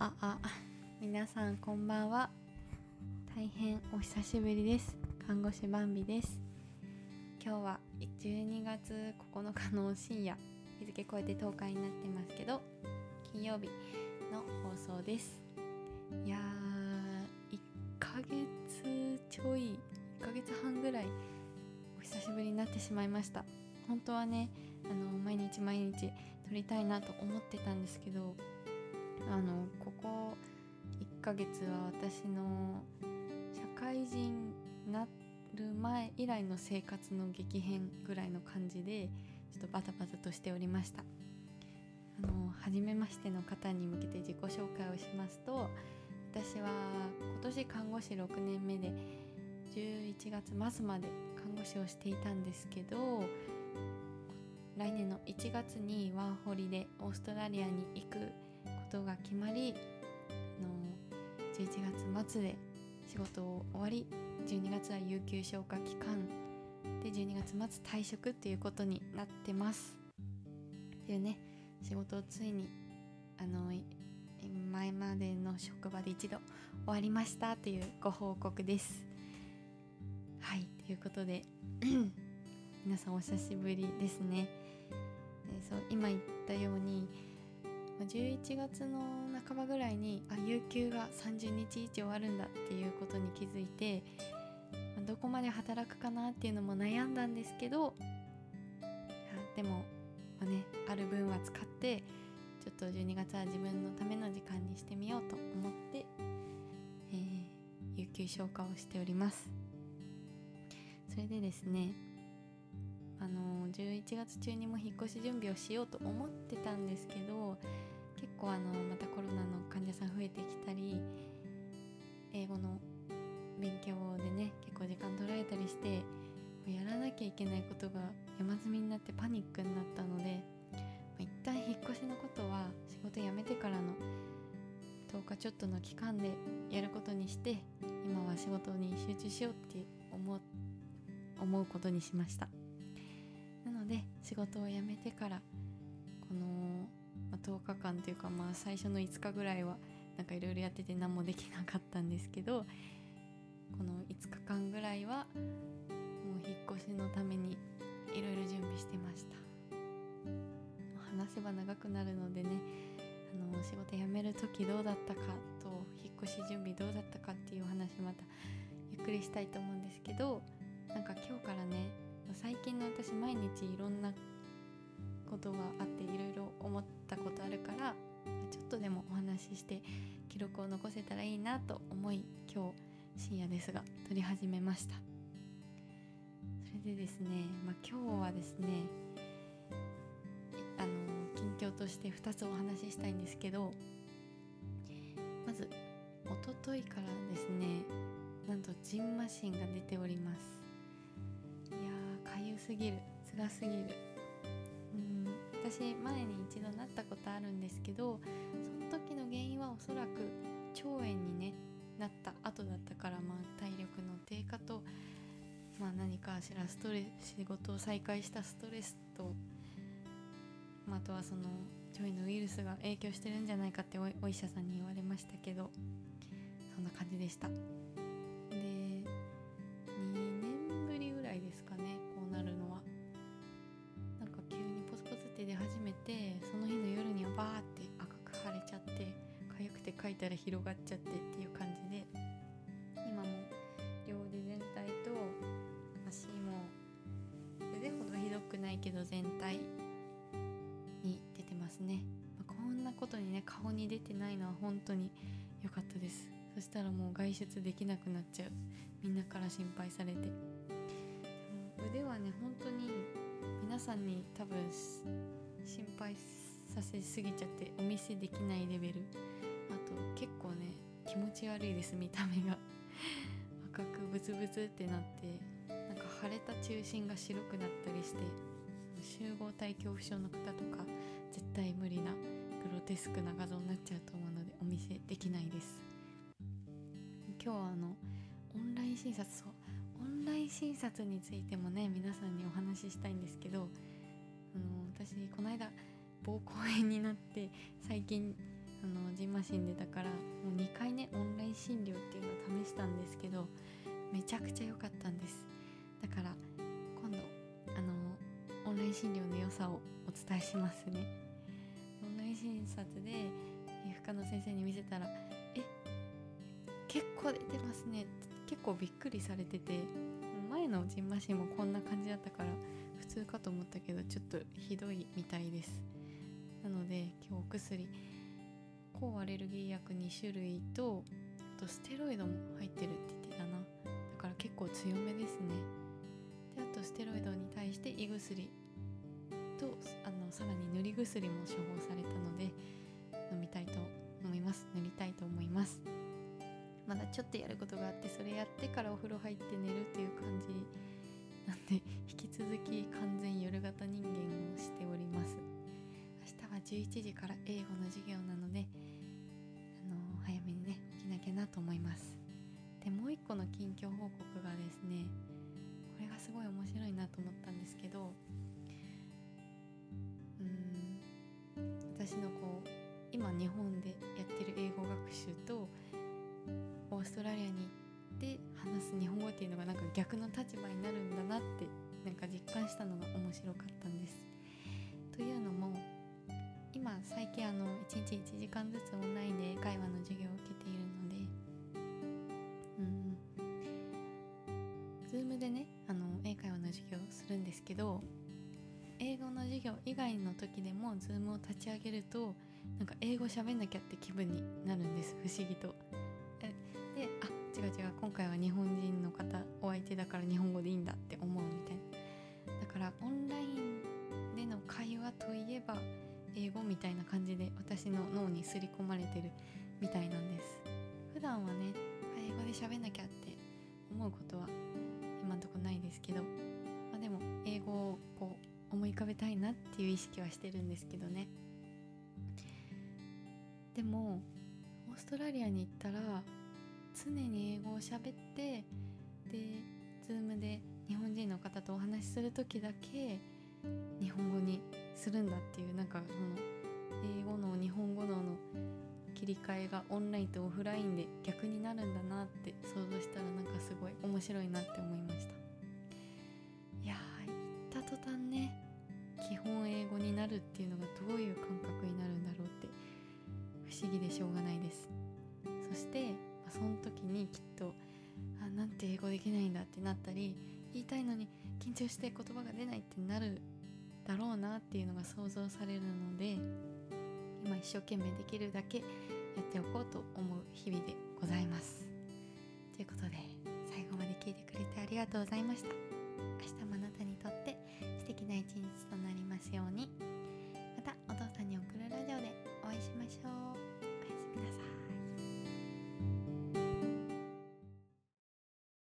ああ皆さんこんばんは。大変お久しぶりです。看護師バンビです。今日は12月9日の深夜日付超えて10日になってますけど金曜日の放送です。いやー1ヶ月ちょい1ヶ月半ぐらいお久しぶりになってしまいました。本当はねあの毎日毎日撮りたいなと思ってたんですけどあのここ1ヶ月は私の社会人になる前以来の生活の激変ぐらいの感じでちょっとバタバタとしておりました。あの初めましての方に向けて自己紹介をしますと私は今年看護師6年目で11月末まで看護師をしていたんですけど来年の1月にワーホリでオーストラリアに行くことが決まりあの11月末で仕事を終わり12月は有給消化期間で12月末退職っていうことになってます。っていうね仕事をついにあの前までの職場で一度終わりましたというご報告です。はいということで皆さんお久しぶりですね。そう今言ったように11月の半ばぐらいにあ有給が30日以上終わるんだっていうことに気づいてどこまで働くかなっていうのも悩んだんですけどでも、まあね、ある分は使ってちょっと12月は自分のための時間にしてみようと思って、えー、有給消化をしております。それでですねあの11月中にも引っ越し準備をしようと思ってたんですけど結構あのまたコロナの患者さん増えてきたり英語の勉強でね結構時間取られたりしてやらなきゃいけないことが山積みになってパニックになったので一旦引っ越しのことは仕事辞めてからの10日ちょっとの期間でやることにして今は仕事に集中しようって思うことにしました。なので仕事を辞めてからこの、まあ、10日間というかまあ最初の5日ぐらいはなんかいろいろやってて何もできなかったんですけどこの5日間ぐらいはもう引っ越しのためにいろいろ準備してました。話せば長くなるのでねあの仕事辞める時どうだったかと引っ越し準備どうだったかっていうお話またゆっくりしたいと思うんですけど私毎日いろんなことがあっていろいろ思ったことあるからちょっとでもお話しして記録を残せたらいいなと思い今日深夜ですが撮り始めました。それでですね、まあ、今日はですねあの近況として2つお話ししたいんですけどまず一昨日からですねなんとジンマシンが出ております。すぎる。辛すぎる。うん。私前に一度なったことあるんですけどその時の原因はおそらく腸炎にねなった後だったから、まあ、体力の低下と、まあ、何かしらストレス仕事を再開したストレスと、まあ、あとはその腸炎のウイルスが影響してるんじゃないかってお医者さんに言われましたけどそんな感じでした。てその日の夜にはバーって赤く腫れちゃって痒くて書いたら広がっちゃってっていう感じで今も両腕全体と足も腕ほどひどくないけど全体に出てますね、まあ、こんなことにね顔に出てないのは本当に良かったです。そしたらもう外出できなくなっちゃう。みんなから心配されて。腕はね本当に皆さんに多分心配させすぎちゃってお見せできないレベル。あと結構ね気持ち悪いです見た目が。赤くブツブツってなってなんか腫れた中心が白くなったりして集合体恐怖症の方とか絶対無理なグロテスクな画像になっちゃうと思うのでお見せできないです。今日はあのオンライン診察そうオンライン診察についてもね皆さんにお話ししたいんですけどあの私この間膀胱炎になって最近あのジンマシンでだからもう2回ねオンライン診療っていうのを試したんですけどめちゃくちゃ良かったんです。だから今度あのオンライン診療の良さをお伝えしますね。オンライン診察で皮膚科の先生に見せたら「え結構出てますね」結構びっくりされてて前のジンマシンもこんな感じだったから普通かと思ったけどちょっとひどいみたいです。なので今日お薬抗アレルギー薬2種類とあとステロイドも入ってるって言ってたな。だから結構強めですね。であとステロイドに対して胃薬とあのさらに塗り薬も処方されたので飲みたいと思います。塗りたいと思います。まだちょっとやることがあってそれやってからお風呂入って寝るっていう感じなんで引き続き完全夜型人間をしております明日は11時から英語の授業なので早めにね。起きなと思いますでもう一個の近況報告がですねこれがすごい面白いなと思ったんですけどうん私のこう今日本でっていうのがなんか逆の立場になるんだなってなんか実感したのが面白かったんです。というのも今最近あの1日1時間ずつオンラインで英会話の授業を受けているのでうん、zoom でね。あの英会話の授業するんですけど英語の授業以外の時でも Zoom を立ち上げるとなんか英語喋んなきゃって気分になるんです不思議と。違う違う今回は日本人の方お相手だから日本語でいいんだって思うみたいな。だからオンラインでの会話といえば英語みたいな感じで私の脳に刷り込まれてるみたいなんです。普段はね英語で喋んなきゃって思うことは今んとこないですけどまでも英語をこう思い浮かべたいなっていう意識はしてるんですけどね。でもオーストラリアに行ったら常に英語を喋ってで Zoom で日本人の方とお話しする時だけ日本語にするんだっていうなんかその英語の日本語のの切り替えがオンラインとオフラインで逆になるんだなって想像したらなんかすごい面白いなって思いました。いや、行った途端ね基本英語になるっていうのがどういう感覚になるんだろうって不思議でしょうがないです。そして、その時にきっとあなんて英語できないんだってなったり言いたいのに緊張して言葉が出ないってなるだろうなっていうのが想像されるので今一生懸命できるだけやっておこうと思う日々でございます。ということで最後まで聞いてくれてありがとうございました。明日もあなたにとって素敵な一日となりますようにまたお父さんに送るラジオでお会いしましょう。